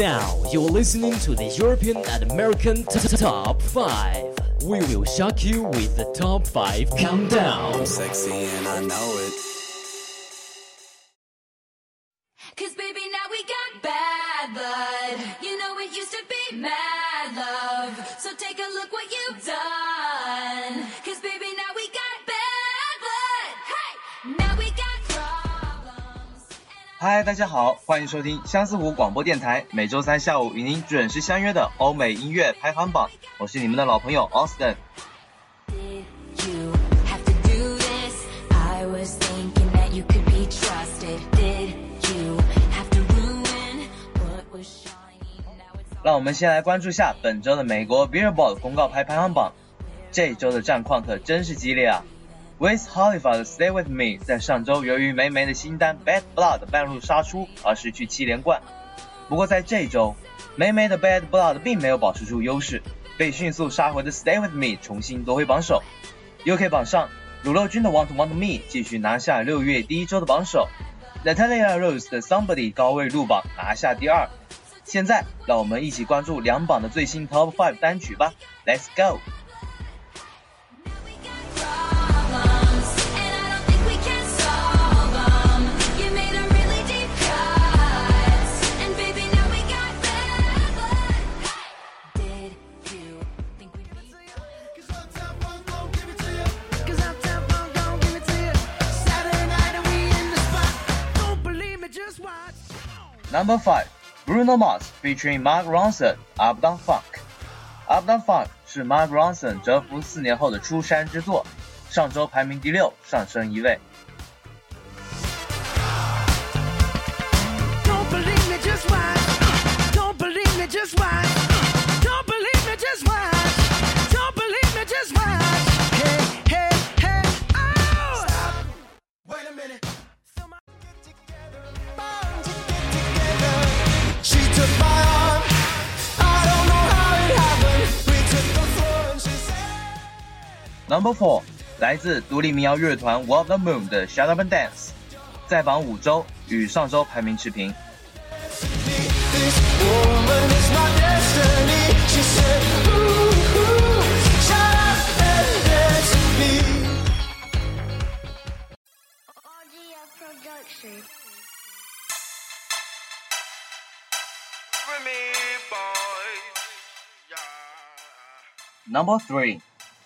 Now you're listening to the European and American t- t- Top 5. We will shock you with the Top 5 Countdown. Sexy and I know it. Cause baby, now we got bad blood. You know it used to be mad love. So take a look what you've 嗨，大家好，欢迎收听相思湖广播电台，每周三下午与您准时相约的欧美音乐排行榜，我是你们的老朋友 Austin。让我们先来关注下本周的美国 Billboard 公告牌排行榜，这周的战况可真是激烈啊！Wiz Khalifa 的 Stay With Me 在上周由于霉霉的新单 Bad Blood 半路杀出而失去七连冠，不过在这周，霉霉的 Bad Blood 并没有保持住优势，被迅速杀回的 Stay With Me 重新夺回榜首。UK 榜上，乳酪君的 Want Want Me 继续拿下六月第一周的榜首，Natalia Rose 的 Somebody 高位入榜拿下第二。现在，让我们一起关注两榜的最新 Top 5单曲吧，Let's go！Number five, Bruno Mars featuring Mark ronson abduln Funk。Up Down Funk 是 Mark Ronson 蛰伏四年后的出山之作，上周排名第六，上升一位。Number Four 来自独立民谣乐团 Walk the Moon 的 Shut Up and Dance，在榜五周，与上周排名持平。 This woman is my destiny. She said, ooh, ooh, shut up and dance with me. Audio production. Number Three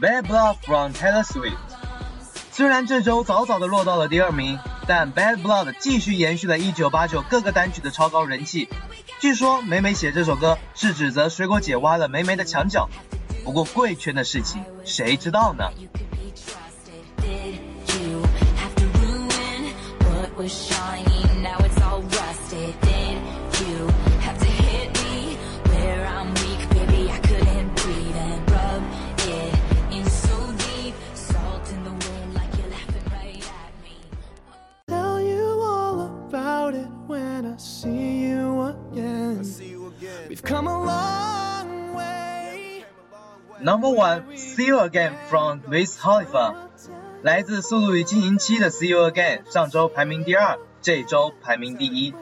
Bad Blood from Taylor Swift。虽然这周早早的落到了第二名，但 Bad Blood 继续延续了1989各个单曲的超高人气。据说梅梅写这首歌是指责水果姐挖了梅梅的墙角，不过贵圈的事情谁知道呢？You could We've come a long way. Number one See You Again from Wiz Khalifa。来自《速度与激情七》的 See You Again，上周排名第二，这周排名第一。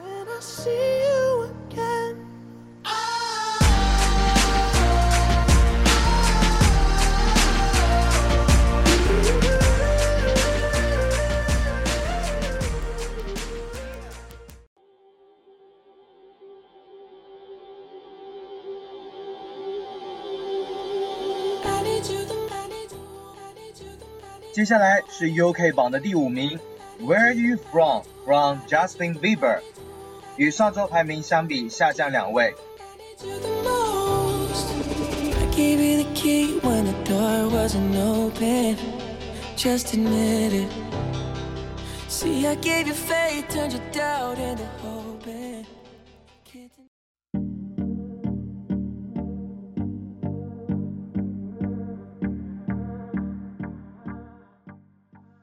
接下来是 UK 榜的第五名，Where Are You From from Justin Bieber，与上周排名相比下降两位。 I gave you the key when the door wasn't open. Just admit it. See, I gave you faith, turned your doubt into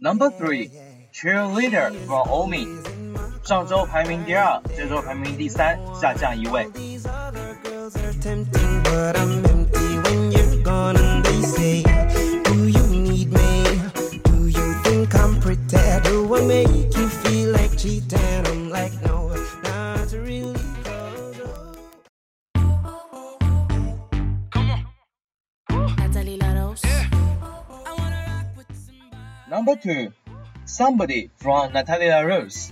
Number three, Cheerleader from Omi。上周排名第二，这周排名第三，下降一位。 These other girls are tempting, but I'm empty when you're gone and they say, Do you need me? Do you think I'm pretty? Do I make you feel like cheating? I'm like, no, not really. Number two, Somebody from Natalia Rose。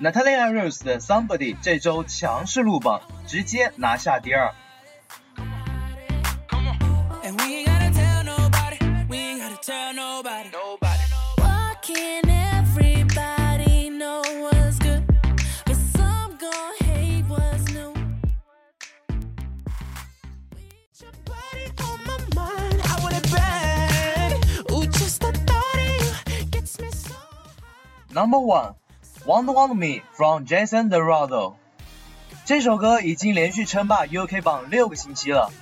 Natalia Rose 的 Somebody 这周强势入榜，直接拿下第二。Number one, "Want Want Me" from Jason Derulo。这首歌已经连续称霸 UK 榜六个星期了。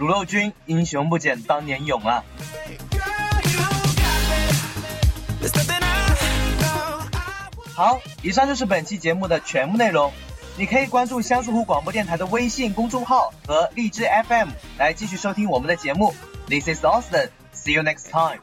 卤肉君英雄不减当年勇啊！好，以上就是本期节目的全部内容。你可以关注香树湖广播电台的微信公众号和荔枝 FM 来继续收听我们的节目。This is Austin. See you next time.